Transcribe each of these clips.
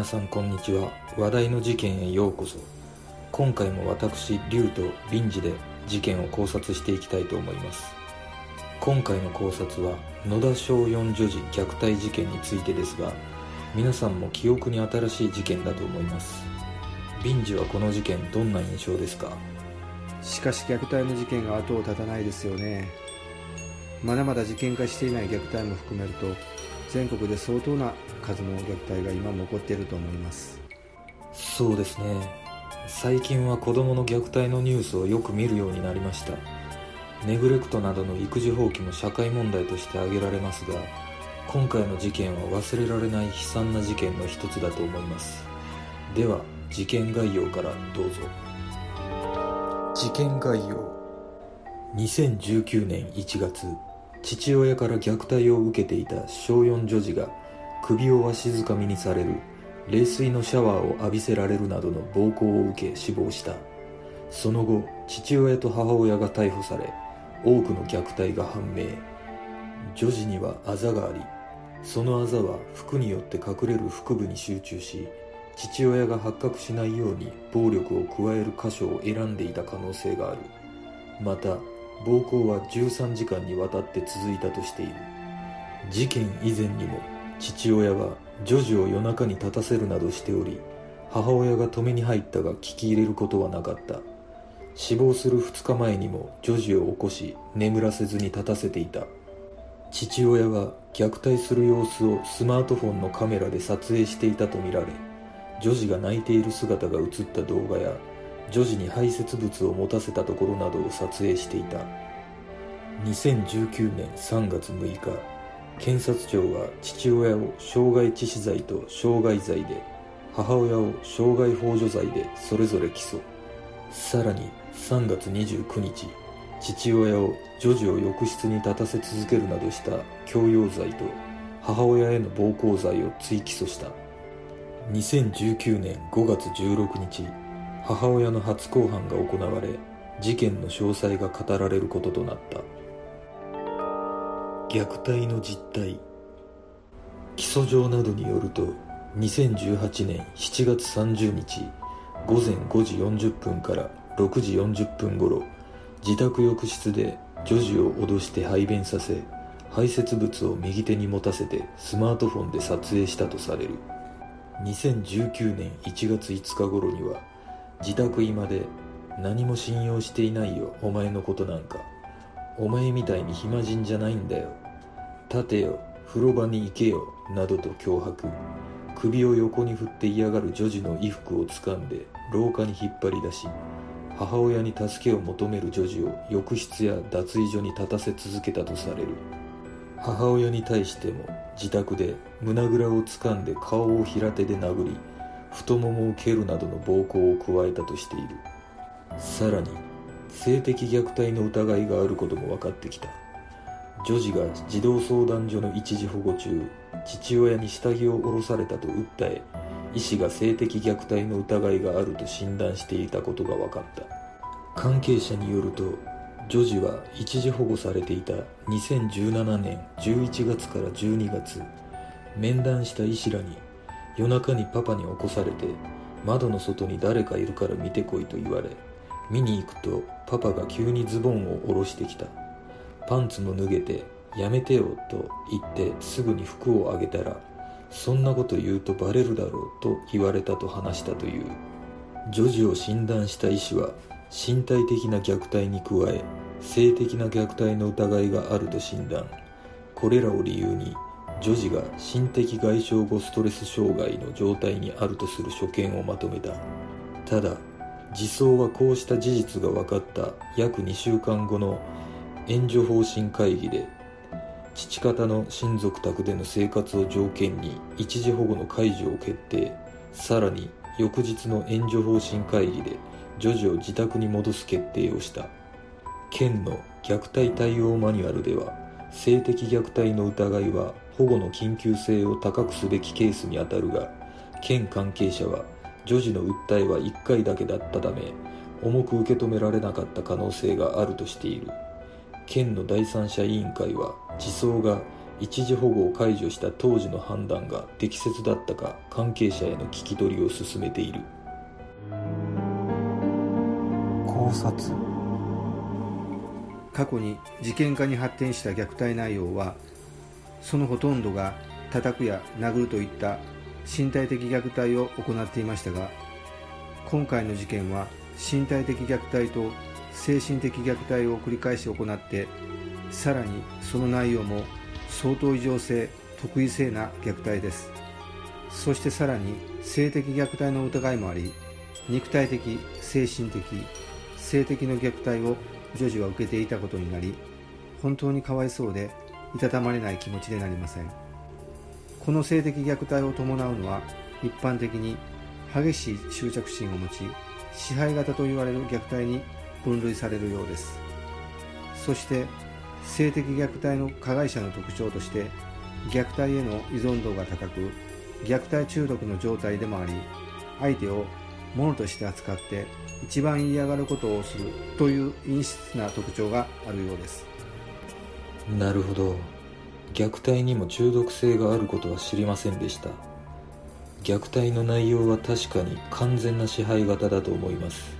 皆さんこんにちは。話題の事件へようこそ。今回も私龍と臨時で事件を考察していきたいと思います。今回の考察は野田小四女児虐待事件についてですが皆さんも記憶に新しい事件だと思います。臨時はこの事件どんな印象ですか？しかし虐待の事件が後を絶たないですよね。まだまだ事件化していない虐待も含めると全国で相当な数の虐待が今も起こっていると思います。そうですね。最近は子供の虐待のニュースをよく見るようになりました。ネグレクトなどの育児放棄も社会問題として挙げられますが今回の事件は忘れられない悲惨な事件の一つだと思います。では事件概要からどうぞ。事件概要。2019年1月父親から虐待を受けていた小4女児が首をわしづかみにされる冷水のシャワーを浴びせられるなどの暴行を受け死亡した。その後父親と母親が逮捕され多くの虐待が判明。女児にはあざがありそのあざは服によって隠れる腹部に集中し父親が発覚しないように暴力を加える箇所を選んでいた可能性がある。また暴行は13時間にわたって続いたとしている。事件以前にも父親は女児を夜中に立たせるなどしており母親が止めに入ったが聞き入れることはなかった。死亡する2日前にも女児を起こし眠らせずに立たせていた。父親は虐待する様子をスマートフォンのカメラで撮影していたとみられ女児が泣いている姿が映った動画や女児に排泄物を持たせたところなどを撮影していた。2019年3月6日検察庁は父親を傷害致死罪と傷害罪で母親を傷害幇助罪でそれぞれ起訴。さらに3月29日父親を女児を浴室に立たせ続けるなどした強要罪と母親への暴行罪を追起訴した。2019年5月16日母親の初公判が行われ事件の詳細が語られることとなった。虐待の実態。起訴状などによると2018年7月30日午前5時40分から6時40分頃自宅浴室で女児を脅して排便させ排泄物を右手に持たせてスマートフォンで撮影したとされる。2019年1月5日頃には自宅居間で何も信用していないよお前のことなんか。お前みたいに暇人じゃないんだよ。立てよ風呂場に行けよなどと脅迫。首を横に振って嫌がる女児の衣服を掴んで廊下に引っ張り出し母親に助けを求める女児を浴室や脱衣所に立たせ続けたとされる。母親に対しても自宅で胸ぐらを掴んで顔を平手で殴り太ももを蹴るなどの暴行を加えたとしている。さらに性的虐待の疑いがあることも分かってきた。女児が児童相談所の一時保護中父親に下着を下ろされたと訴え医師が性的虐待の疑いがあると診断していたことが分かった。関係者によると女児は一時保護されていた2017年11月から12月面談した医師らに夜中にパパに起こされて窓の外に誰かいるから見てこいと言われ見に行くとパパが急にズボンを下ろしてきた。パンツも脱げてやめてよと言ってすぐに服をあげたらそんなこと言うとバレるだろうと言われたと話したという。女児を診断した医師は身体的な虐待に加え性的な虐待の疑いがあると診断。これらを理由に女児が心的外傷後ストレス障害の状態にあるとする所見をまとめた。ただ児相はこうした事実が分かった約2週間後の援助方針会議で父方の親族宅での生活を条件に一時保護の解除を決定。さらに翌日の援助方針会議で女児を自宅に戻す決定をした。県の虐待対応マニュアルでは性的虐待の疑いは保護の緊急性を高くすべきケースにあたるが県関係者は女児の訴えは1回だけだったため重く受け止められなかった可能性があるとしている。県の第三者委員会は児相が一時保護を解除した当時の判断が適切だったか関係者への聞き取りを進めている。考察。過去に事件化に発展した虐待内容はそのほとんどが叩くや殴るといった身体的虐待を行っていましたが今回の事件は身体的虐待と精神的虐待を繰り返し行ってさらにその内容も相当異常性特異性な虐待です。そしてさらに性的虐待の疑いもあり肉体的精神的性的の虐待を女児は受けていたことになり本当にかわいそうでいたたまれない気持ちでなりません。この性的虐待を伴うのは一般的に激しい執着心を持ち支配型と言われる虐待に分類されるようです。そして性的虐待の加害者の特徴として虐待への依存度が高く虐待中毒の状態でもあり相手を物として扱って一番嫌がることをするという陰湿な特徴があるようです。なるほど。虐待にも中毒性があることは知りませんでした。虐待の内容は確かに完全な支配型だと思います。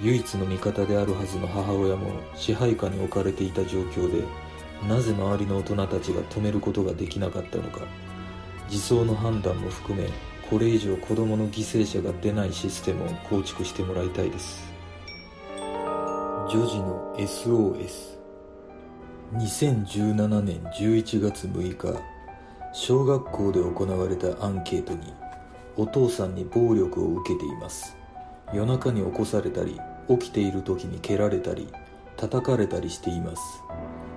唯一の味方であるはずの母親も支配下に置かれていた状況でなぜ周りの大人たちが止めることができなかったのか。自走の判断も含めこれ以上子供の犠牲者が出ないシステムを構築してもらいたいです。女児の SOS 2017年11月6日小学校で行われたアンケートにお父さんに暴力を受けています。夜中に起こされたり起きている時に蹴られたり叩かれたりしています。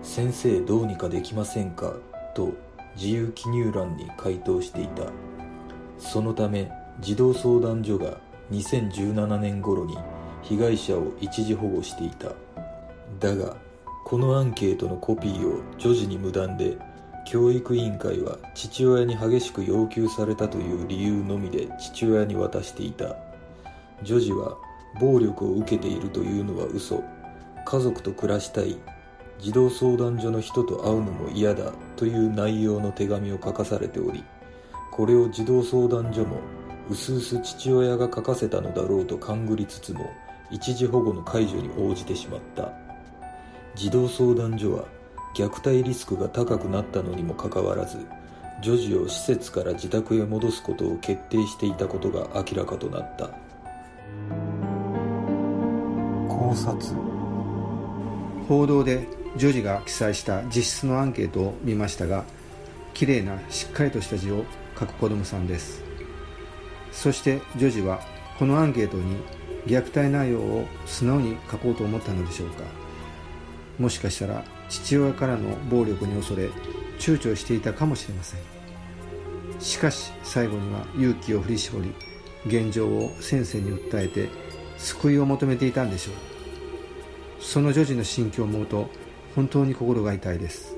先生どうにかできませんか？と自由記入欄に回答していた。そのため児童相談所が2017年頃に被害者を一時保護していた。だがこのアンケートのコピーを女児に無断で教育委員会は父親に激しく要求されたという理由のみで父親に渡していた。女児は暴力を受けているというのは嘘。家族と暮らしたい。児童相談所の人と会うのも嫌だという内容の手紙を書かされておりこれを児童相談所もうすうす父親が書かせたのだろうと勘ぐりつつも一時保護の解除に応じてしまった。児童相談所は虐待リスクが高くなったのにもかかわらず女児を施設から自宅へ戻すことを決定していたことが明らかとなった。考察。報道で女児が記載した実質のアンケートを見ましたが綺麗なしっかりとした字を書く子供さんです。そして女児はこのアンケートに虐待内容を素直に書こうと思ったのでしょうか。もしかしたら父親からの暴力に恐れ躊躇していたかもしれません。しかし最後には勇気を振り絞り現状を先生に訴えて救いを求めていたんでしょう。その女児の心境を思うと本当に心が痛いです。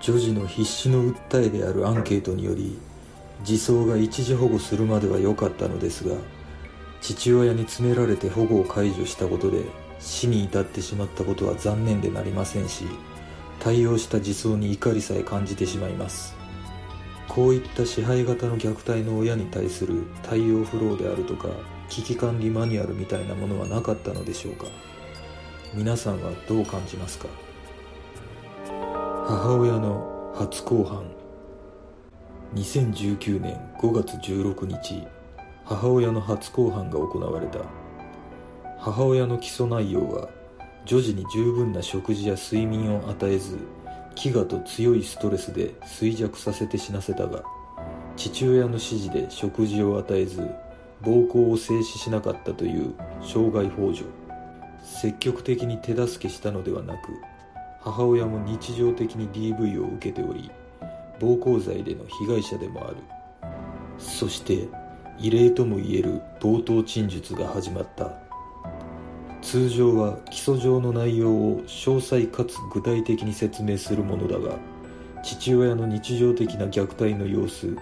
女児の必死の訴えであるアンケートにより児相が一時保護するまでは良かったのですが父親に詰められて保護を解除したことで死に至ってしまったことは残念でなりませんし対応した児相に怒りさえ感じてしまいます。こういった支配型の虐待の親に対する対応フローであるとか危機管理マニュアルみたいなものはなかったのでしょうか。皆さんはどう感じますか？母親の初公判。2019年5月16日母親の初公判が行われた。母親の起訴内容は女児に十分な食事や睡眠を与えず飢餓と強いストレスで衰弱させて死なせたが父親の指示で食事を与えず暴行を制止しなかったという傷害幇助。積極的に手助けしたのではなく母親も日常的に DV を受けており暴行罪での被害者でもある。そして異例ともいえる冒頭陳述が始まった。通常は起訴状の内容を詳細かつ具体的に説明するものだが父親の日常的な虐待の様子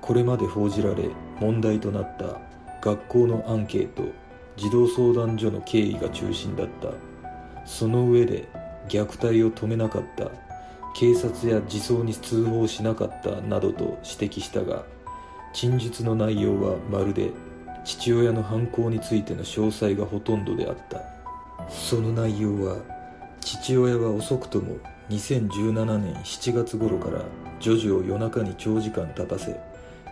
これまで報じられ問題となった学校のアンケート児童相談所の経緯が中心だった。その上で虐待を止めなかった警察や児相に通報しなかったなどと指摘したが陳述の内容はまるで父親の犯行についての詳細がほとんどであった。その内容は父親は遅くとも2017年7月頃から女児を夜中に長時間立たせ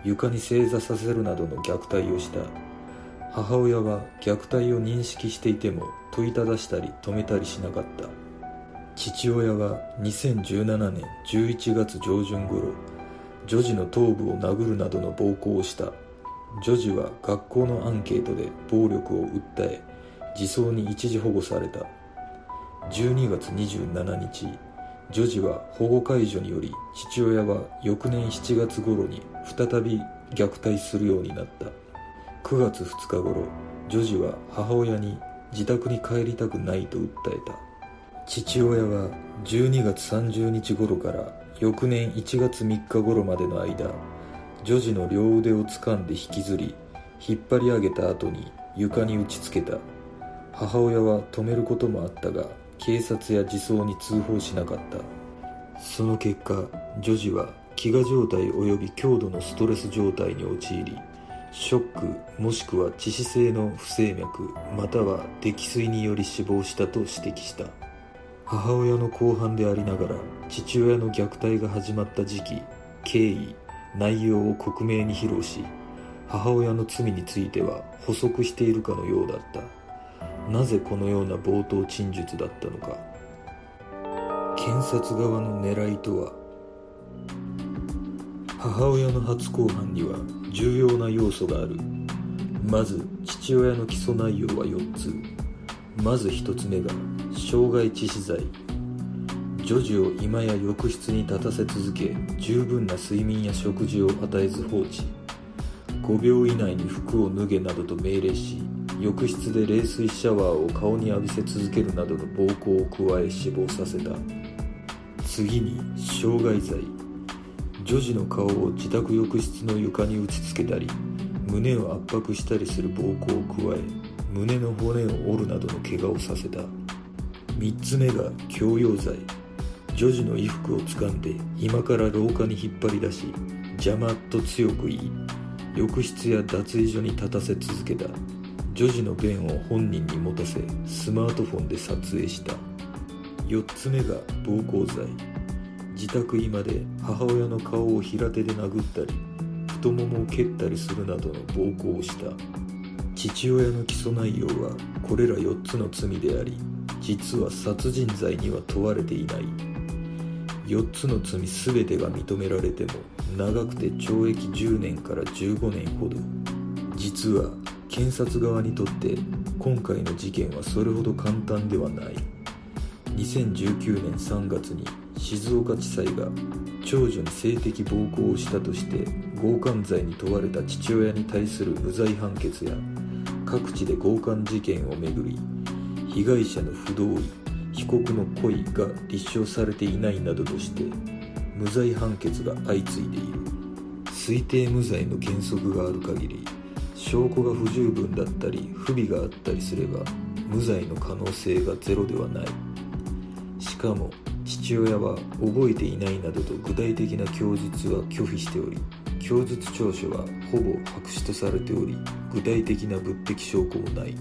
床に正座させるなどの虐待をした。母親は虐待を認識していても問いただしたり止めたりしなかった。父親は2017年11月上旬頃女児の頭部を殴るなどの暴行をした。女児は学校のアンケートで暴力を訴え児相に一時保護された。12月27日女児は保護解除により父親は翌年7月頃に再び虐待するようになった。9月2日頃女児は母親に自宅に帰りたくないと訴えた。父親は12月30日頃から翌年1月3日頃までの間女児の両腕を掴んで引きずり引っ張り上げた後に床に打ちつけた。母親は止めることもあったが警察や児相に通報しなかった。その結果女児は飢餓状態及び強度のストレス状態に陥りショックもしくは致死性の不整脈または溺水により死亡したと指摘した。母親の公判でありながら父親の虐待が始まった時期経緯内容を克明に披露し母親の罪については補足しているかのようだった。なぜこのような冒頭陳述だったのか。検察側の狙いとは。母親の初公判には重要な要素がある。まず父親の起訴内容は4つ。まず1つ目が傷害致死罪。女児を今や浴室に立たせ続け十分な睡眠や食事を与えず放置。5秒以内に服を脱げなどと命令し浴室で冷水シャワーを顔に浴びせ続けるなどの暴行を加え死亡させた。次に傷害罪。女児の顔を自宅浴室の床に打ちつけたり胸を圧迫したりする暴行を加え胸の骨を折るなどの怪我をさせた。3つ目が強要罪。女児の衣服を掴んで今から廊下に引っ張り出し邪魔と強く言い浴室や脱衣所に立たせ続けた。女児の便を本人に持たせスマートフォンで撮影した。4つ目が暴行罪。自宅居間で母親の顔を平手で殴ったり太ももを蹴ったりするなどの暴行をした。父親の起訴内容はこれら4つの罪であり実は殺人罪には問われていない。4つの罪全てが認められても長くて懲役10年から15年ほど。実は検察側にとって今回の事件はそれほど簡単ではない。2019年3月に静岡地裁が長女に性的暴行をしたとして強姦罪に問われた父親に対する無罪判決や各地で強姦事件をめぐり被害者の不同意被告の故意が立証されていないなどとして無罪判決が相次いでいる推定無罪の原則がある限り証拠が不十分だったり不備があったりすれば無罪の可能性がゼロではないしかも父親は覚えていないなどと具体的な供述は拒否しており供述調書はほぼ白紙とされており具体的な物的証拠もない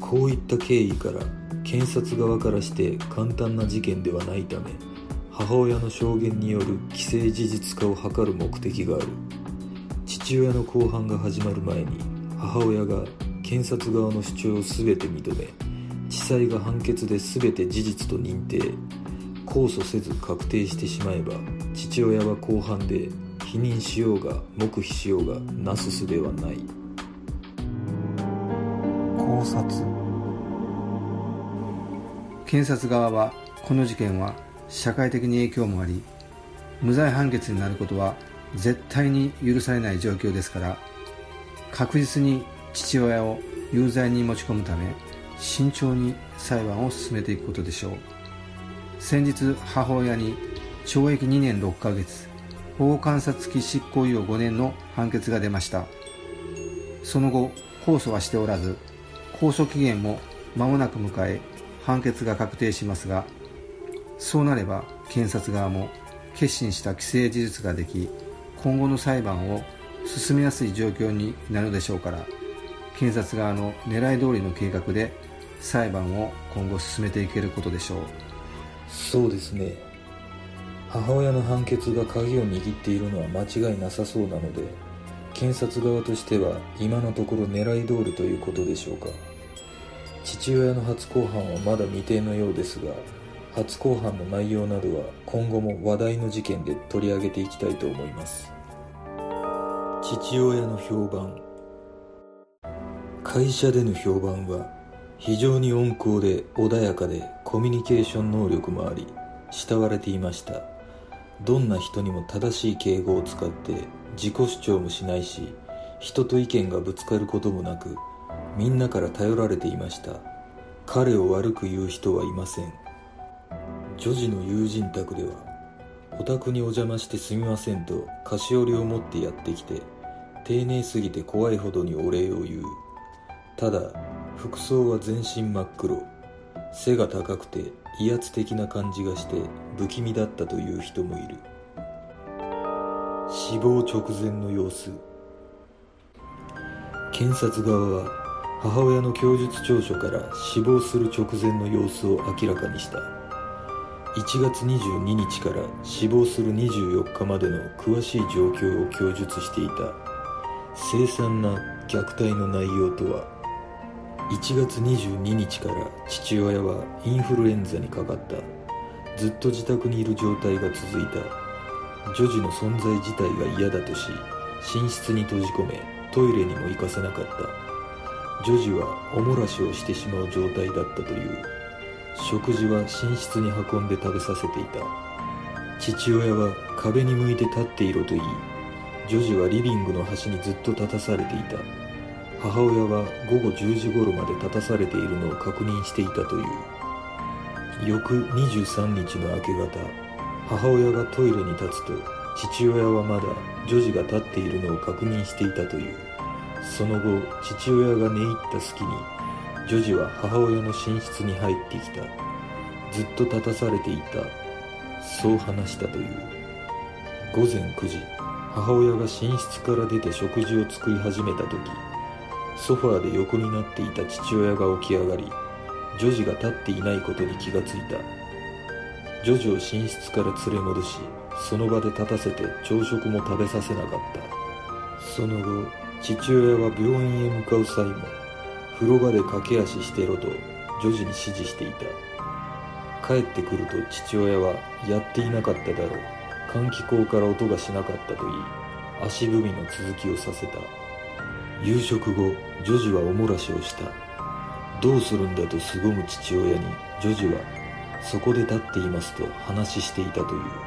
こういった経緯から検察側からして簡単な事件ではないため母親の証言による既成事実化を図る目的がある。父親の公判が始まる前に母親が検察側の主張を全て認め地裁が判決で全て事実と認定控訴せず確定してしまえば父親は公判で否認しようが黙秘しようがなすすべはない。考察。検察側はこの事件は社会的に影響もあり無罪判決になることは絶対に許されない状況ですから確実に父親を有罪に持ち込むため慎重に裁判を進めていくことでしょう。先日母親に懲役2年6ヶ月保護観察付執行猶予5年の判決が出ました。その後控訴はしておらず控訴期限も間もなく迎え判決が確定しますがそうなれば検察側も決心した既成事実ができ今後の裁判を進めやすい状況になるでしょうから検察側の狙い通りの計画で裁判を今後進めていけることでしょう。そうですね。母親の判決が鍵を握っているのは間違いなさそうなので検察側としては今のところ狙い通りということでしょうか。父親の初公判はまだ未定のようですが初公判の内容などは今後も話題の事件で取り上げていきたいと思います。父親の評判。会社での評判は非常に温厚で穏やかでコミュニケーション能力もあり慕われていました。どんな人にも正しい敬語を使って自己主張もしないし人と意見がぶつかることもなくみんなから頼られていました。彼を悪く言う人はいません。女児の友人宅ではお宅にお邪魔してすみませんと菓子折りを持ってやってきて丁寧すぎて怖いほどにお礼を言う。ただ服装は全身真っ黒。背が高くて威圧的な感じがして不気味だったという人もいる。死亡直前の様子。検察側は母親の供述調書から死亡する直前の様子を明らかにした。1月22日から死亡する24日までの詳しい状況を供述していた。凄惨な虐待の内容とは1月22日から父親はインフルエンザにかかった。ずっと自宅にいる状態が続いた。女児の存在自体が嫌だとし寝室に閉じ込めトイレにも行かせなかった。女児はおもらしをしてしまう状態だったという。食事は寝室に運んで食べさせていた。父親は壁に向いて立っていろと言い女児はリビングの端にずっと立たされていた。母親は午後10時頃まで立たされているのを確認していたという。翌23日の明け方母親がトイレに立つと父親はまだ女児が立っているのを確認していたという。その後父親が寝入った隙に女児は母親の寝室に入ってきた。ずっと立たされていた。そう話したという。午前9時母親が寝室から出て食事を作り始めた時ソファーで横になっていた父親が起き上がり女児が立っていないことに気がついた。女児を寝室から連れ戻しその場で立たせて朝食も食べさせなかった。その後父親は病院へ向かう際も風呂場で駆け足してろと女児に指示していた。帰ってくると父親はやっていなかっただろう。換気口から音がしなかったと言い足踏みの続きをさせた。夕食後女児はおもらしをした。どうするんだと凄む父親に女児はそこで立っていますと話していたという。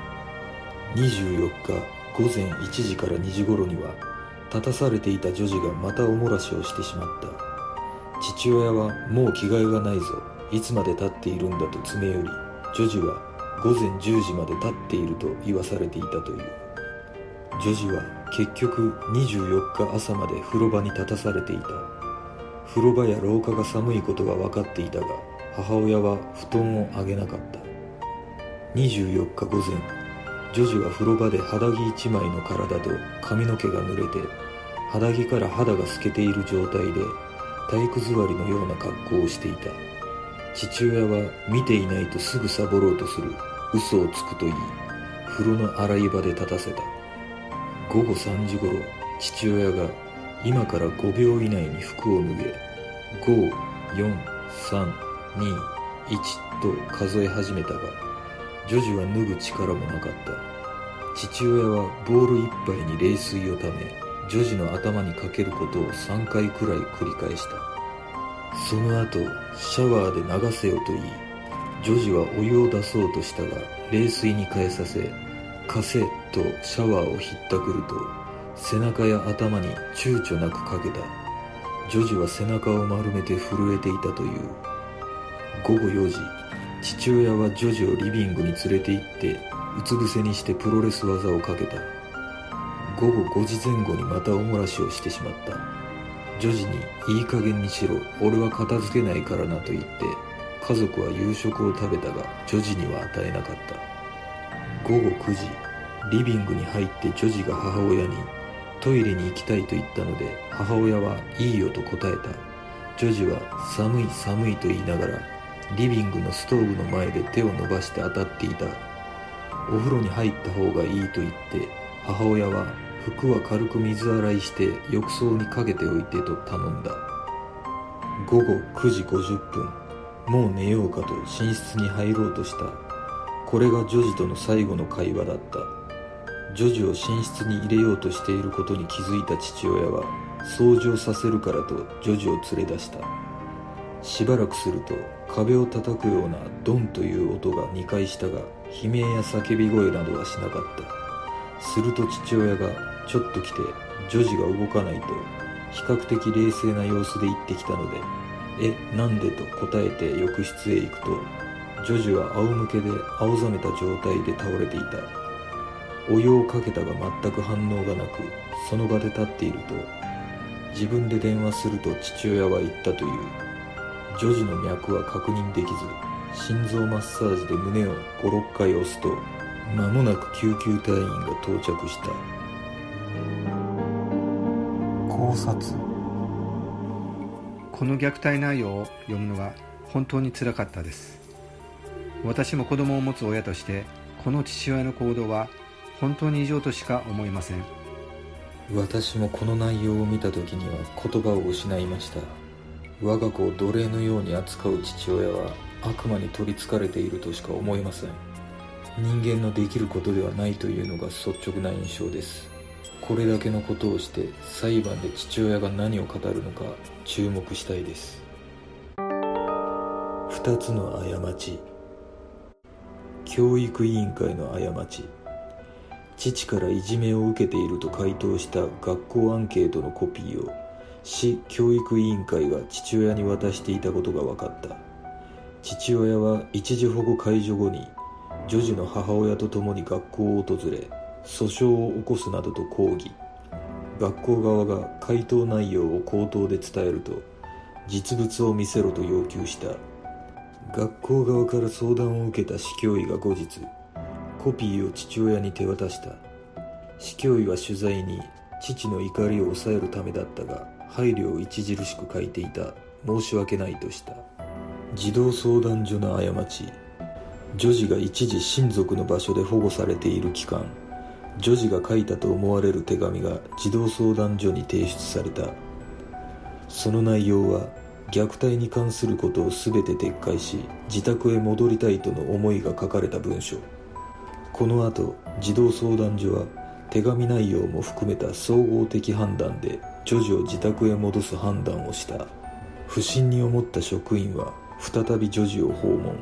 24日午前1時から2時頃には立たされていた女児がまたおもらしをしてしまった。父親はもう着替えがないぞ。いつまで立っているんだと詰め寄り女児は午前10時まで立っていると言わされていたという。女児は結局24日朝まで風呂場に立たされていた。風呂場や廊下が寒いことが分かっていたが母親は布団をあげなかった。24日午前女児は風呂場で肌着一枚の体と髪の毛が濡れて肌着から肌が透けている状態で体育座りのような格好をしていた。父親は見ていないとすぐサボろうとする嘘をつくと言い風呂の洗い場で立たせた。午後3時頃父親が今から5秒以内に服を脱げ54321と数え始めたが女児は脱ぐ力もなかった。父親はボール一杯に冷水をため女児の頭にかけることを3回くらい繰り返した。その後シャワーで流せよと言い女児はお湯を出そうとしたが冷水に変えさせ貸せとシャワーをひったくると背中や頭に躊躇なくかけた。女児は背中を丸めて震えていたという。午後4時。父親は女児をリビングに連れて行ってうつ伏せにしてプロレス技をかけた。午後5時前後にまたおもらしをしてしまった。女児にいい加減にしろ。俺は片付けないからなと言って家族は夕食を食べたが女児には与えなかった。午後9時リビングに入って女児が母親にトイレに行きたいと言ったので母親はいいよと答えた。女児は寒い寒いと言いながらリビングのストーブの前で手を伸ばして当たっていた。お風呂に入った方がいいと言って母親は服は軽く水洗いして浴槽にかけておいてと頼んだ。午後9時50分。もう寝ようかと寝室に入ろうとした。これが女児との最後の会話だった。女児を寝室に入れようとしていることに気づいた父親は掃除をさせるからと女児を連れ出した。しばらくすると壁を叩くようなドンという音が2回したが悲鳴や叫び声などはしなかった。すると父親がちょっと来て女児が動かないと比較的冷静な様子で言ってきたのでえなんでと答えて浴室へ行くと女児は仰向けで青ざめた状態で倒れていた。お湯をかけたが全く反応がなくその場で立っていると自分で電話すると父親は言ったという。女児の脈は確認できず心臓マッサージで胸を56回押すと間もなく救急隊員が到着した。考察。この虐待内容を読むのが本当につらかったです。私も子供を持つ親としてこの父親の行動は本当に異常としか思いません。私もこの内容を見た時には言葉を失いました我が子を奴隷のように扱う父親は悪魔に取りつかれているとしか思えません。人間のできることではないというのが率直な印象です。これだけのことをして裁判で父親が何を語るのか注目したいです。2つの過ち。教育委員会の過ち。父からいじめを受けていると回答した学校アンケートのコピーを市教育委員会が父親に渡していたことが分かった。父親は一時保護解除後に女児の母親と共に学校を訪れ訴訟を起こすなどと抗議。学校側が回答内容を口頭で伝えると実物を見せろと要求した。学校側から相談を受けた市教委が後日コピーを父親に手渡した。市教委は取材に父の怒りを抑えるためだったが配慮を著しく書いていた申し訳ないとした。児童相談所の過ち。女児が一時親族の場所で保護されている期間。女児が書いたと思われる手紙が児童相談所に提出された。その内容は虐待に関することを全て撤回し自宅へ戻りたいとの思いが書かれた文書この後児童相談所は手紙内容も含めた総合的判断で女児を自宅へ戻す判断をした。不審に思った職員は再び女児を訪問。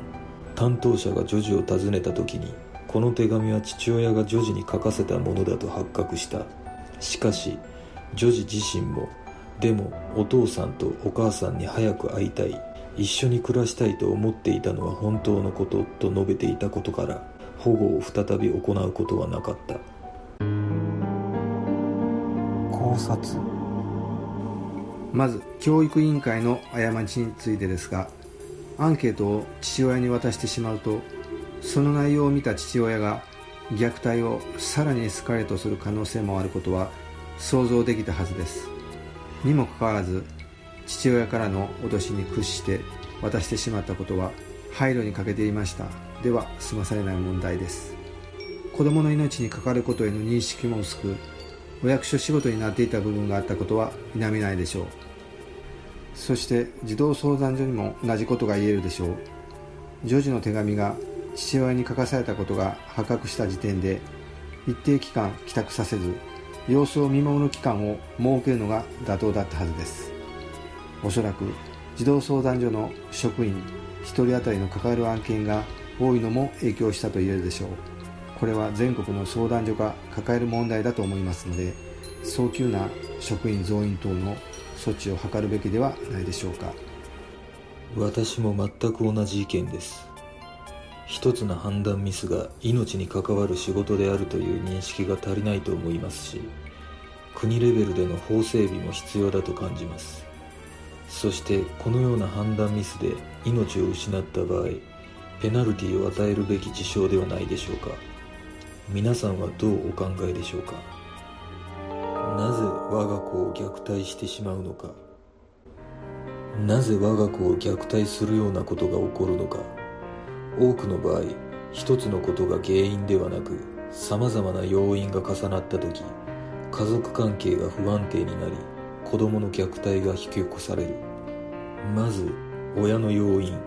担当者が女児を訪ねた時にこの手紙は父親が女児に書かせたものだと発覚した。しかし女児自身もでもお父さんとお母さんに早く会いたい。一緒に暮らしたいと思っていたのは本当のことと述べていたことから保護を再び行うことはなかった。考察。まず教育委員会の過ちについてですがアンケートを父親に渡してしまうとその内容を見た父親が虐待をさらにエスカレートする可能性もあることは想像できたはずです。にもかかわらず父親からの脅しに屈して渡してしまったことは配慮に欠けていました。では済まされない問題です。子供の命にかかることへの認識も薄くお役所仕事になっていた部分があったことは否めないでしょう。そして児童相談所にも同じことが言えるでしょう。女児の手紙が父親に書かされたことが発覚した時点で一定期間帰宅させず様子を見守る期間を設けるのが妥当だったはずです。おそらく児童相談所の職員1人当たりの関わる案件が多いのも影響したと言えるでしょう。これは全国の相談所が抱える問題だと思いますので早急な職員増員等の措置を図るべきではないでしょうか。私も全く同じ意見です。一つの判断ミスが命に関わる仕事であるという認識が足りないと思いますし国レベルでの法整備も必要だと感じます。そしてこのような判断ミスで命を失った場合ペナルティを与えるべき事象ではないでしょうか。皆さんはどうお考えでしょうか？なぜ我が子を虐待してしまうのか？なぜ我が子を虐待するようなことが起こるのか？多くの場合一つのことが原因ではなく様々な要因が重なった時家族関係が不安定になり子供の虐待が引き起こされる。まず親の要因。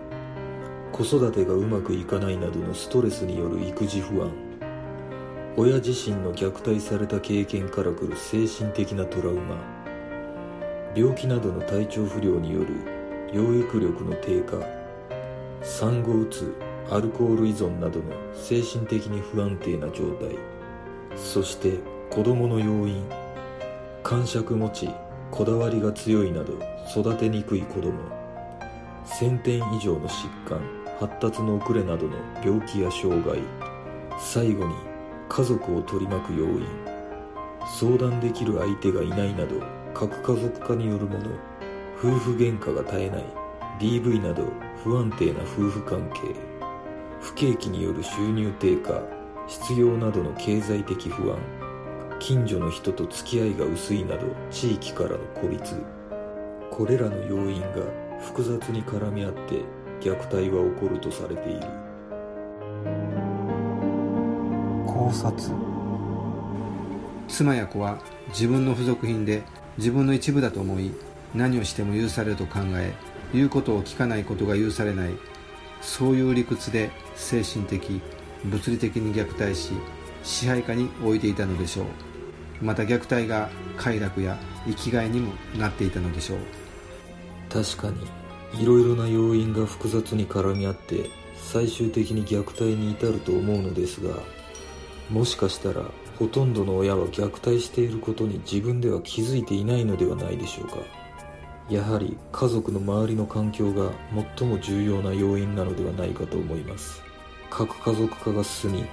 子育てがうまくいかないなどのストレスによる育児不安。親自身の虐待された経験からくる精神的なトラウマ。病気などの体調不良による養育力の低下。産後うつアルコール依存などの精神的に不安定な状態。そして子供の要因。感触持ちこだわりが強いなど育てにくい子供。1000点以上の疾患発達の遅れなどの病気や障害。最後に家族を取り巻く要因相談できる相手がいないなど核家族化によるもの夫婦喧嘩が絶えない DV など不安定な夫婦関係不景気による収入低下失業などの経済的不安近所の人と付き合いが薄いなど地域からの孤立これらの要因が複雑に絡み合って虐待は起こるとされている。考察。妻や子は自分の付属品で自分の一部だと思い何をしても許されると考え言うことを聞かないことが許されないそういう理屈で精神的物理的に虐待し支配下に置いていたのでしょう。また虐待が快楽や生きがいにもなっていたのでしょう。確かにいろいろな要因が複雑に絡み合って最終的に虐待に至ると思うのですがもしかしたらほとんどの親は虐待していることに自分では気づいていないのではないでしょうか。やはり家族の周りの環境が最も重要な要因なのではないかと思います。核家族化が進み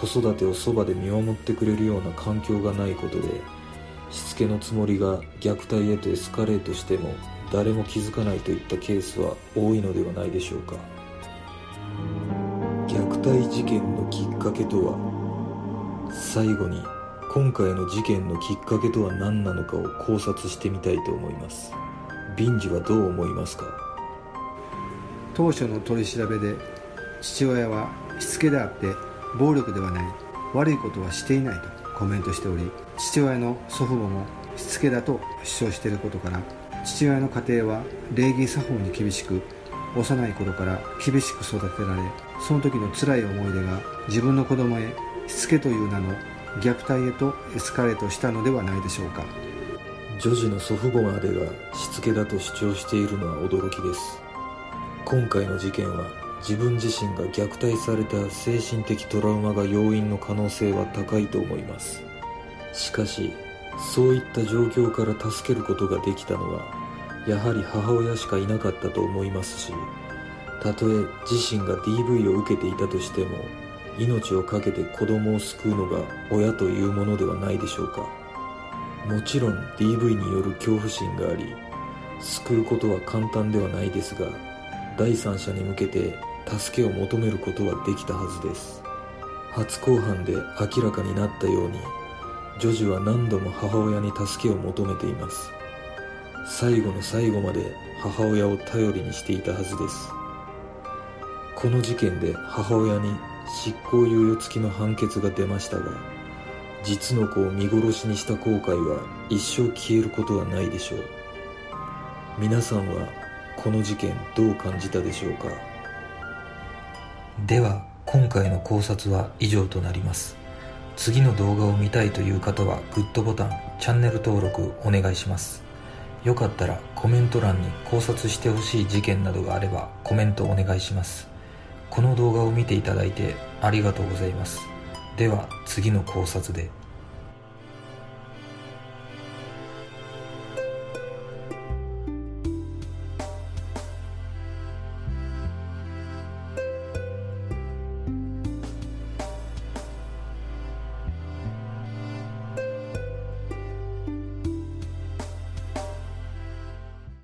子育てをそばで見守ってくれるような環境がないことでしつけのつもりが虐待へとエスカレートしても誰も気づかないといったケースは多いのではないでしょうか。虐待事件のきっかけとは最後に今回の事件のきっかけとは何なのかを考察してみたいと思います。ビンジはどう思いますか？当初の取り調べで父親はしつけであって暴力ではない悪いことはしていないとコメントしており父親の祖父母もしつけだと主張していることから父親の家庭は礼儀作法に厳しく幼い頃から厳しく育てられその時の辛い思い出が自分の子供へしつけという名の虐待へとエスカレートしたのではないでしょうか。女児の祖父母までがしつけだと主張しているのは驚きです。今回の事件は自分自身が虐待された精神的トラウマが要因の可能性は高いと思います。しかしそういった状況から助けることができたのはやはり母親しかいなかったと思いますしたとえ自身が DV を受けていたとしても命を懸けて子供を救うのが親というものではないでしょうか。もちろん DV による恐怖心があり救うことは簡単ではないですが第三者に向けて助けを求めることはできたはずです。初公判で明らかになったように女児は何度も母親に助けを求めています。最後の最後まで母親を頼りにしていたはずです。この事件で母親に執行猶予付きの判決が出ましたが実の子を見殺しにした後悔は一生消えることはないでしょう。皆さんはこの事件どう感じたでしょうか？では今回の考察は以上となります。次の動画を見たいという方はグッドボタンチャンネル登録お願いします。よかったらコメント欄に考察してほしい事件などがあればコメントお願いします。この動画を見ていただいてありがとうございます。では次の考察で。